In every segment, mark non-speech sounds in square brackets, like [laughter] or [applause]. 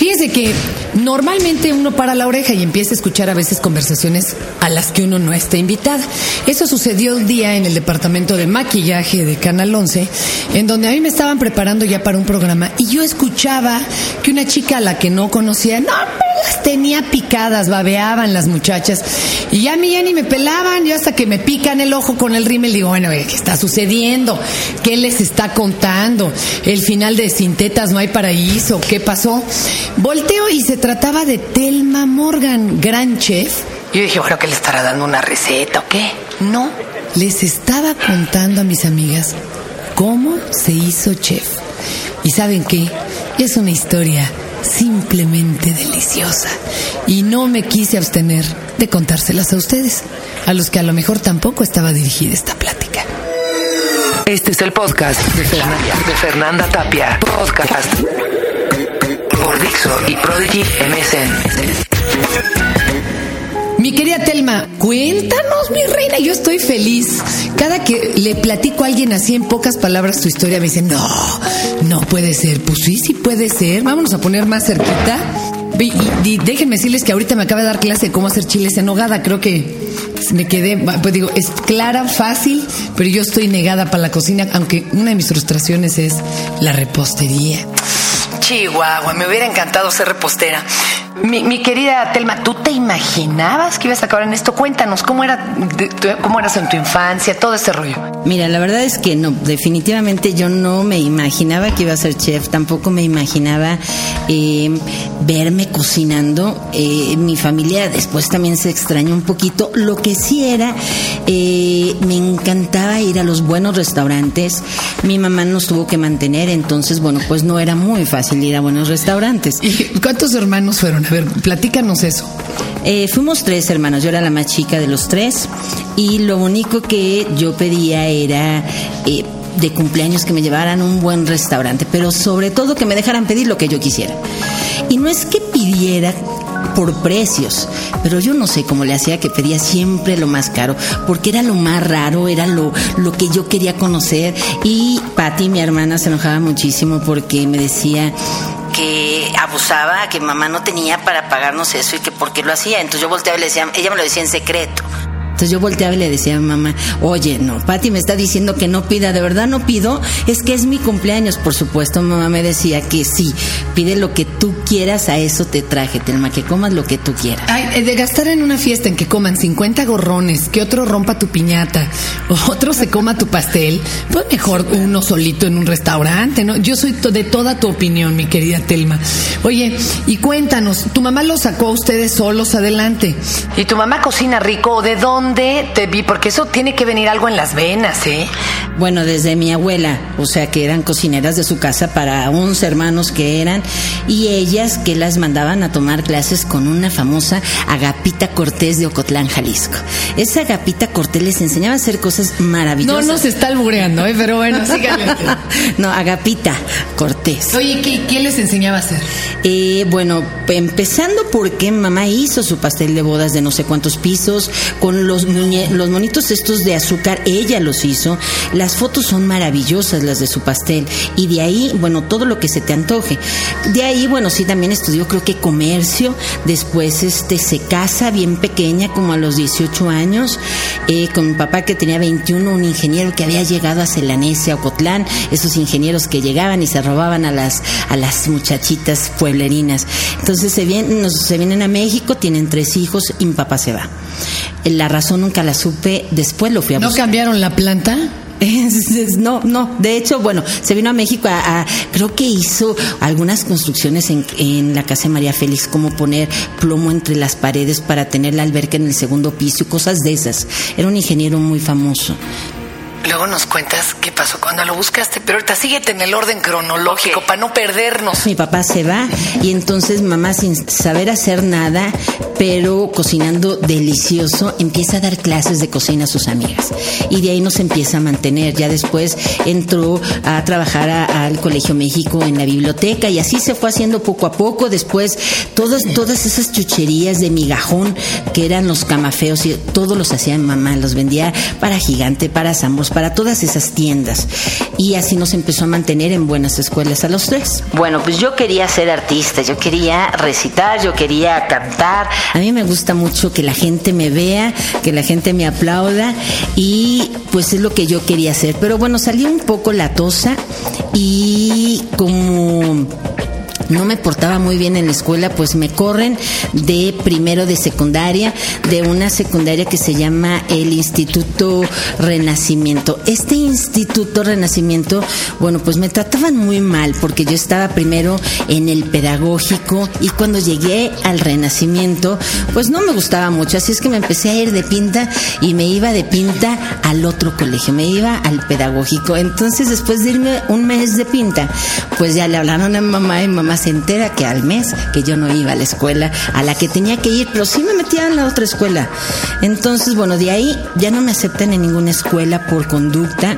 Fíjese que normalmente uno para la oreja y empieza a escuchar a veces conversaciones a las que uno no está invitado. Eso sucedió un día en el departamento de maquillaje de Canal 11, en donde a mí me estaban preparando ya para un programa y yo escuchaba que una chica a la que no conocía, no, las tenía picadas, babeaban las muchachas y ya a mí ya ni me pelaban, yo hasta que me pican el ojo con el rímel digo, bueno, ¿qué está sucediendo? ¿Qué les está contando? ¿El final de Sin Tetas no hay paraíso? ¿Qué pasó? Volteo y se trataba de Telma Morgan, gran chef. Yo dije, bueno, ¿qué le estará dando una receta o qué? No, les estaba contando a mis amigas cómo se hizo chef. ¿Y saben qué? Es una historia simplemente deliciosa. Y no me quise abstener de contárselas a ustedes, a los que a lo mejor tampoco estaba dirigida esta plática. Este es el podcast de Fernanda, de Fernanda Tapia. Podcast Dixo y Prodigy MSN. Mi querida Telma, cuéntanos, mi reina, yo estoy feliz. Cada que le platico a alguien así en pocas palabras tu historia, me dicen, no, no puede ser. Pues sí, sí puede ser. Vámonos a poner más cerquita. Déjenme decirles que ahorita me acaba de dar clase de cómo hacer chiles en nogada. Creo que me quedé, pues digo, es clara, fácil, pero yo estoy negada para la cocina, aunque una de mis frustraciones es la repostería. Chihuahua, me hubiera encantado ser repostera. Mi, mi, querida Telma, ¿tú te imaginabas que ibas a acabar en esto? Cuéntanos, ¿cómo, era, ¿cómo eras en tu infancia? Todo ese rollo. Mira, la verdad es que no, definitivamente yo no me imaginaba que iba a ser chef, tampoco me imaginaba eh, verme cocinando. Eh, mi familia después también se extrañó un poquito. Lo que sí era, eh, me encantaba ir a los buenos restaurantes. Mi mamá nos tuvo que mantener, entonces, bueno, pues no era muy fácil ir a buenos restaurantes. ¿Y cuántos hermanos fueron? A ver, platícanos eso. Eh, fuimos tres hermanos, yo era la más chica de los tres y lo único que yo pedía era... Eh, de cumpleaños que me llevaran un buen restaurante, pero sobre todo que me dejaran pedir lo que yo quisiera. Y no es que pidiera por precios, pero yo no sé cómo le hacía que pedía siempre lo más caro, porque era lo más raro, era lo, lo que yo quería conocer. Y Patti, mi hermana, se enojaba muchísimo porque me decía, que abusaba, que mamá no tenía para pagarnos eso y que por qué lo hacía. Entonces yo volteaba y le decía, ella me lo decía en secreto. Entonces yo volteaba y le decía a mamá, oye, no, Pati me está diciendo que no pida, de verdad no pido, es que es mi cumpleaños, por supuesto, mamá me decía que sí, pide lo que tú quieras, a eso te traje, Telma, que comas lo que tú quieras. Ay, de gastar en una fiesta en que coman 50 gorrones, que otro rompa tu piñata, otro se coma tu pastel, pues mejor uno solito en un restaurante, ¿no? Yo soy de toda tu opinión, mi querida Telma. Oye, y cuéntanos, ¿tu mamá los sacó a ustedes solos adelante? ¿Y tu mamá cocina rico o de dónde? Te vi? Porque eso tiene que venir algo en las venas, ¿eh? Bueno, desde mi abuela, o sea que eran cocineras de su casa para 11 hermanos que eran, y ellas que las mandaban a tomar clases con una famosa Agapita Cortés de Ocotlán, Jalisco. Esa Agapita Cortés les enseñaba a hacer cosas maravillosas. No, no se está albureando, ¿eh? pero bueno, síganle. [laughs] no, Agapita Cortés. Oye, ¿qué, ¿qué, les enseñaba a hacer? Eh, bueno, empezando porque mamá hizo su pastel de bodas de no sé cuántos pisos, con los los, monitos estos de azúcar, ella los hizo. Las fotos son maravillosas, las de su pastel. Y de ahí, bueno, todo lo que se te antoje. De ahí, bueno, sí, también estudió, creo que comercio. Después, este, se casa bien pequeña, como a los 18 años, eh, con mi papá que tenía 21, un ingeniero que había llegado a Celanese, a Ocotlán, esos ingenieros que llegaban y se robaban a las, a las muchachitas pueblerinas. Entonces se vienen, se vienen a México, tienen tres hijos y mi papá se va. La razón nunca la supe, después lo fui a buscar. ¿No cambiaron la planta? No, no. De hecho, bueno, se vino a México a, creo que hizo algunas construcciones en, en, la casa de María Félix, como poner plomo entre las paredes para tener la alberca en el segundo piso, cosas de esas. Era un ingeniero muy famoso. Luego nos cuentas qué pasó cuando lo buscaste, pero ahorita síguete en el orden cronológico para no perdernos. Mi papá se va y entonces mamá sin saber hacer nada, pero cocinando delicioso, empieza a dar clases de cocina a sus amigas. Y de ahí nos empieza a mantener. Ya después entró a trabajar al Colegio México en la biblioteca y así se fue haciendo poco a poco. Después todas, todas esas chucherías de migajón que eran los camafeos y todos los hacía mamá, los vendía para Gigante, para Sambos pues para todas esas tiendas. Y así nos empezó a mantener en buenas escuelas a los tres. Bueno, pues yo quería ser artista, yo quería recitar, yo quería cantar. A mí me gusta mucho que la gente me vea, que la gente me aplauda y pues es lo que yo quería hacer. Pero bueno, salí un poco latosa y como no me portaba muy bien en la escuela, pues me corren de primero de secundaria, de una secundaria que se llama el Instituto Renacimiento. Este Instituto Renacimiento, bueno, pues me trataban muy mal porque yo estaba primero en el pedagógico y cuando llegué al Renacimiento, pues no me gustaba mucho, así es que me empecé a ir de pinta y me iba de pinta al otro colegio, me iba al pedagógico. Entonces, después de irme un mes de pinta, pues ya le hablaron a mamá y mamá se entera que al mes que yo no iba a la escuela a la que tenía que ir, pero sí me metía en la otra escuela. Entonces, bueno, de ahí ya no me aceptan en ninguna escuela por conducta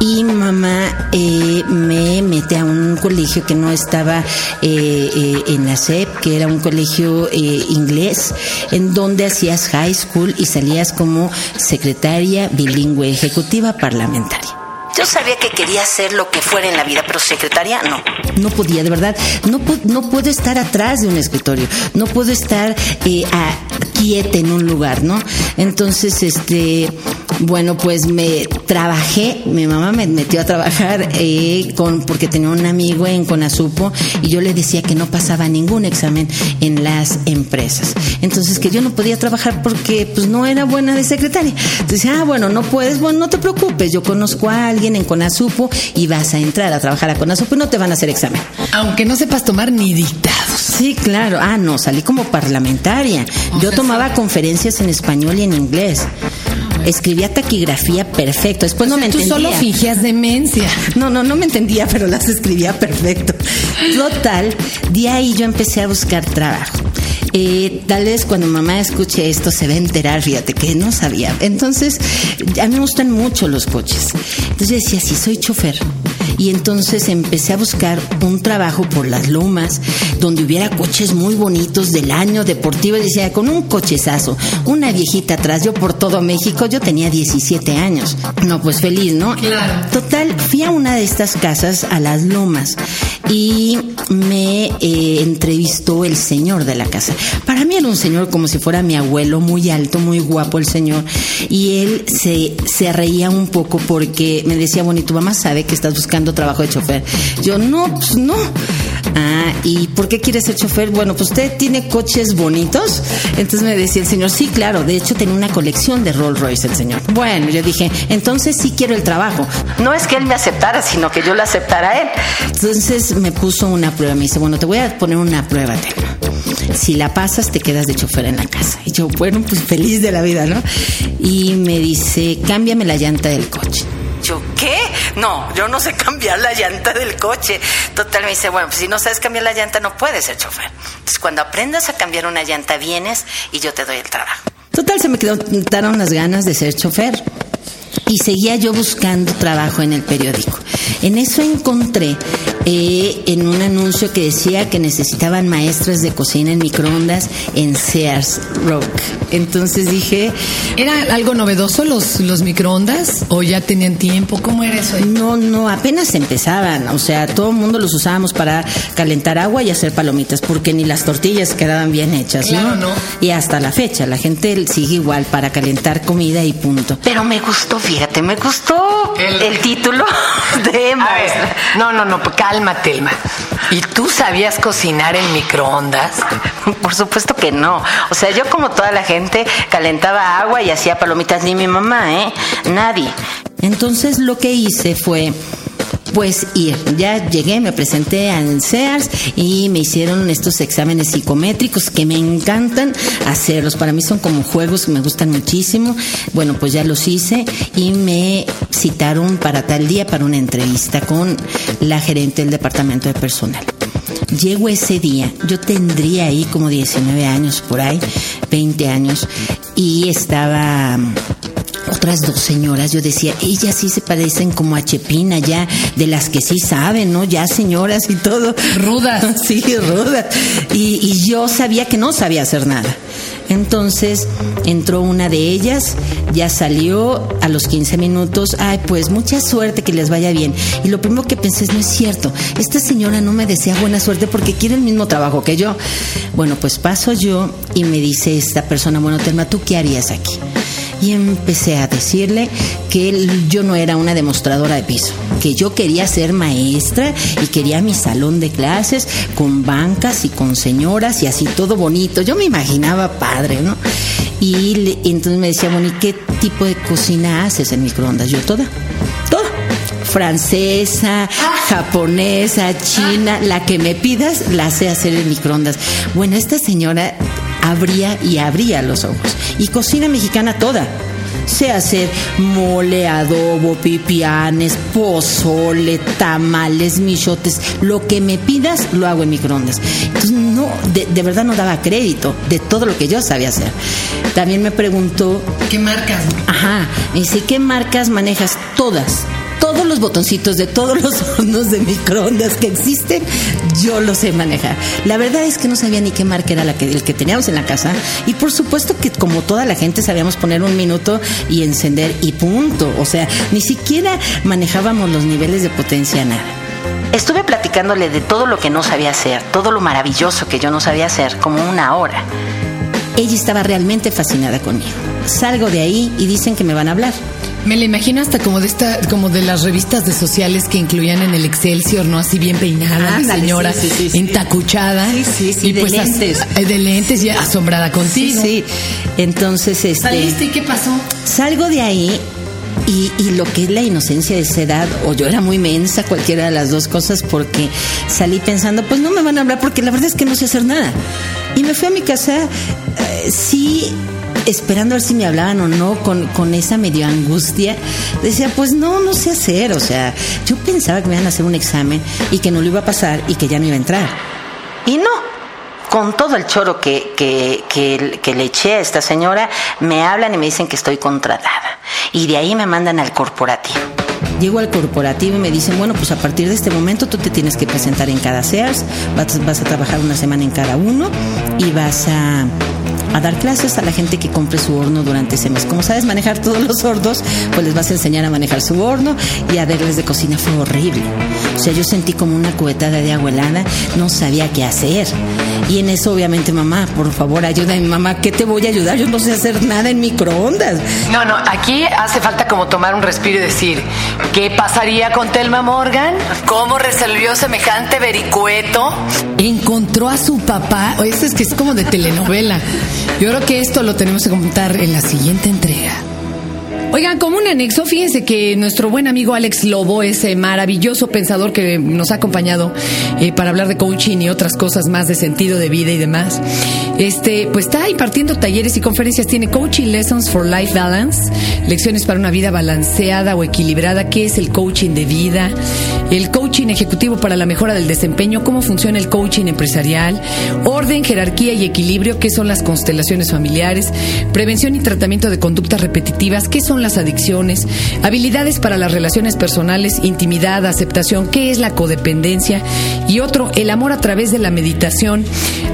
y mamá eh, me mete a un colegio que no estaba eh, eh, en la SEP, que era un colegio inglés, en donde hacías high school y salías como secretaria bilingüe ejecutiva parlamentaria. Yo sabía que quería hacer lo que fuera en la vida, pero secretaria no. No podía, de verdad. No, no puedo estar atrás de un escritorio. No puedo estar eh, quieta en un lugar, ¿no? Entonces, este, bueno, pues me trabajé, mi mamá me metió a trabajar eh, con, porque tenía un amigo en Conasupo y yo le decía que no pasaba ningún examen en las empresas. Entonces que yo no podía trabajar porque pues no era buena de secretaria. Entonces, ah, bueno, no puedes, bueno, no te preocupes, yo conozco a alguien en Conasupo y vas a entrar a trabajar a Conasupo y no te van a hacer examen. Aunque no sepas tomar ni dictados. Sí, claro. Ah, no, salí como parlamentaria. yo tomaba conferencias en español y en inglés escribía taquigrafía perfecto. Después no me entendía. Tú solo fingías demencia. No, no, no me entendía, pero las escribía perfecto. Total, de ahí yo empecé a buscar trabajo. Tal vez cuando mamá escuche esto se va a enterar, fíjate que no sabía. Entonces, a mí me gustan mucho los coches. Entonces yo decía, si soy chofer, y entonces empecé a buscar un trabajo por las lomas donde hubiera coches muy bonitos del año deportivo y decía con un cochezazo, una viejita atrás, yo por todo México, yo tenía 17 años. No, pues feliz, ¿no? Claro. Total, fui a una de estas casas a las lomas y me eh, entrevistó el señor de la casa. Para mí era un señor como si fuera mi abuelo, muy alto, muy guapo el señor. Y él se, se reía un poco porque me decía, bueno, ¿y tu mamá sabe que estás buscando trabajo de chofer? Yo, no, pues no. Ah, ¿y por qué quieres ser chofer? Bueno, pues usted tiene coches bonitos. Entonces me decía el señor, sí, claro, de hecho tenía una colección de Rolls Royce el señor. Bueno, yo dije, entonces sí quiero el trabajo. No es que él me aceptara, sino que yo le aceptara a él. Entonces me puso una prueba, me dice, bueno, te voy a poner una prueba, Si la pasas, te quedas de chofer en la casa. Y yo, bueno, pues feliz de la vida, ¿no? Y me dice, cámbiame la llanta del coche. Yo, ¿qué? No, yo no sé [laughs] cambiar la llanta del coche. Total, me dice, bueno, pues si no sabes cambiar la llanta, no puedes ser chofer. Entonces, cuando aprendas a cambiar una llanta, vienes y yo te doy el trabajo. Total, se me quedaron las ganas de ser chofer y seguía yo buscando trabajo en el periódico. En eso encontré eh, en un anuncio que decía que necesitaban maestras de cocina en microondas en Sears Rock. Entonces dije... ¿Era algo novedoso los, los microondas o ya tenían tiempo? ¿Cómo era eso? No, no, apenas empezaban. O sea, todo el mundo los usábamos para calentar agua y hacer palomitas porque ni las tortillas quedaban bien hechas, ¿no? no. Y hasta la fecha, la gente sigue igual para calentar comida y punto. Pero me gustó, fíjate, me gustó el, título [laughs] de maestra. No, no, no, cálmate, Elma. ¿Y tú sabías cocinar en microondas? [laughs] Por supuesto que no. O sea, yo como toda la gente calentaba agua y hacía palomitas, ni mi mamá, ¿eh? Nadie. Entonces lo que hice fue pues ir. Ya llegué, me presenté al Sears y me hicieron estos exámenes psicométricos que me encantan hacerlos. Para mí son como juegos que me gustan muchísimo. Bueno, pues ya los hice y me citaron para tal día para una entrevista con la gerente del departamento de personal. Llego ese día, yo tendría ahí como 19 años por ahí, 20 años, y estaba otras dos señoras, yo decía, ellas sí se parecen como a Chepina, ya, de las que sí saben, ¿no? Ya señoras y todo. Rudas. [laughs] Sí, rudas. Y, y yo sabía que no sabía hacer nada. Entonces entró una de ellas, ya salió a los 15 minutos, ay, pues mucha suerte, que les vaya bien. Y lo primero que pensé es, no es cierto, esta señora no me desea buena suerte porque quiere el mismo trabajo que yo. Bueno, pues paso yo y me dice esta persona, bueno, Telma, ¿tú qué harías aquí? Y empecé a decirle que yo no era una demostradora de piso, que yo quería ser maestra y quería mi salón de clases con bancas y con señoras y así todo bonito. Yo me imaginaba padre, ¿no? Y, entonces me decía, ¿y qué tipo de cocina haces en microondas? Yo toda, toda francesa, japonesa, china, la que me pidas, la sé hacer en microondas. Bueno, esta señora abría y abría los ojos. Y cocina mexicana toda. Sé hacer mole, adobo, pipianes, pozole, tamales, michotes. Lo que me pidas, lo hago en microondas. Entonces, no, de, de verdad no daba crédito de todo lo que yo sabía hacer. También me preguntó. ¿Qué marcas? Ajá. Me dice, ¿qué marcas manejas? Todas todos los botoncitos de todos los [laughs] hornos de microondas que existen, yo los sé manejar. La verdad es que no sabía ni qué marca era la que, el que teníamos en la casa. Y por supuesto que como toda la gente sabíamos poner un minuto y encender y punto. O sea, ni siquiera manejábamos los niveles de potencia, nada. Estuve platicándole de todo lo que no sabía hacer, todo lo maravilloso que yo no sabía hacer, como una hora. Ella estaba realmente fascinada conmigo. Salgo de ahí y dicen que me van a hablar. Me la imagino hasta como de esta, como de las revistas de sociales que incluían en el Excelsior, ¿no? Así bien peinada, Ándale, señora, sí, sí, sí, entacuchada. Sí, sí, sí, y de pues lentes. eh, de lentes y asombrada contigo. sí. Entonces, este. ¿Saliste y qué pasó? Salgo de ahí y, y lo que es la inocencia de esa edad, o yo era muy mensa, cualquiera de las dos cosas, porque salí pensando, pues no me van a hablar porque la verdad es que no sé hacer nada. Y me fui a mi casa, eh, sí, esperando a ver si me hablaban o no, con, con esa medio angustia. Decía, pues no, no sé hacer, o sea, yo pensaba que me iban a hacer un examen y que no lo iba a pasar y que ya no iba a entrar. Y no, con todo el choro que, que, que, que le eché a esta señora, me hablan y me dicen que estoy contratada. Y de ahí me mandan al corporativo. Llego al corporativo y me dicen, bueno, pues a partir de este momento tú te tienes que presentar en cada Sears, vas, a trabajar una semana en cada uno y vas a, a dar clases a la gente que compre su horno durante ese mes. Como sabes manejar todos los hornos, pues les vas a enseñar a manejar su horno y a verles de cocina fue horrible. O sea, yo sentí como una cubetada de agua helada, no sabía qué hacer. Y en eso, obviamente, mamá, por favor, ayúdame, mamá, ¿qué te voy a ayudar? Yo no sé hacer nada en microondas. No, no, aquí hace falta como tomar un respiro y decir, ¿qué pasaría con Telma Morgan? ¿Cómo resolvió semejante vericueto? Encontró a su papá. O Esto es que es como de telenovela. Yo creo que esto lo tenemos que comentar en la siguiente entrega. Oigan, como un anexo, fíjense que nuestro buen amigo Alex Lobo, ese maravilloso pensador que nos ha acompañado eh, para hablar de coaching y otras cosas más de sentido de vida y demás, este, pues está impartiendo talleres y conferencias. Tiene Coaching Lessons for Life Balance, lecciones para una vida balanceada o equilibrada. ¿Qué es el coaching de vida? El coaching ejecutivo para la mejora del desempeño, cómo funciona el coaching empresarial, orden, jerarquía y equilibrio, qué son las constelaciones familiares, prevención y tratamiento de conductas repetitivas, qué son las adicciones, habilidades para las relaciones personales, intimidad, aceptación, qué es la codependencia y otro, el amor a través de la meditación.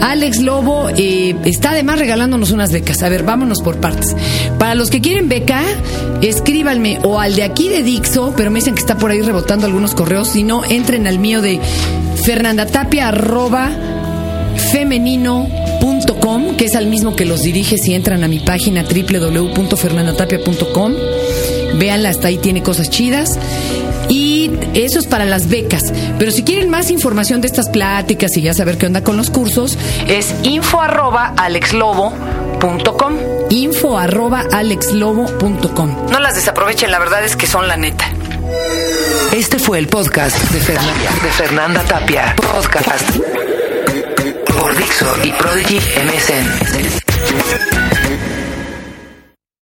Alex Lobo eh, está además regalándonos unas becas. A ver, vámonos por partes. Para los que quieren beca, escríbanme o al de aquí de Dixo, pero me dicen que está por ahí rebotando algunos correos. Si no, entren al mío de fernandatapia arroba que es al mismo que los dirige si entran a mi página www.fernandatapia.com. Véanla, hasta ahí tiene cosas chidas. Y eso es para las becas. Pero si quieren más información de estas pláticas y ya saber qué onda con los cursos, Es info arroba alexlobo.com. info arroba alexlobo.com. No las desaprovechen, la verdad es que son la neta. Este fue el podcast de Fernanda, de Fernanda Tapia. Podcast Y Prodigy MSN.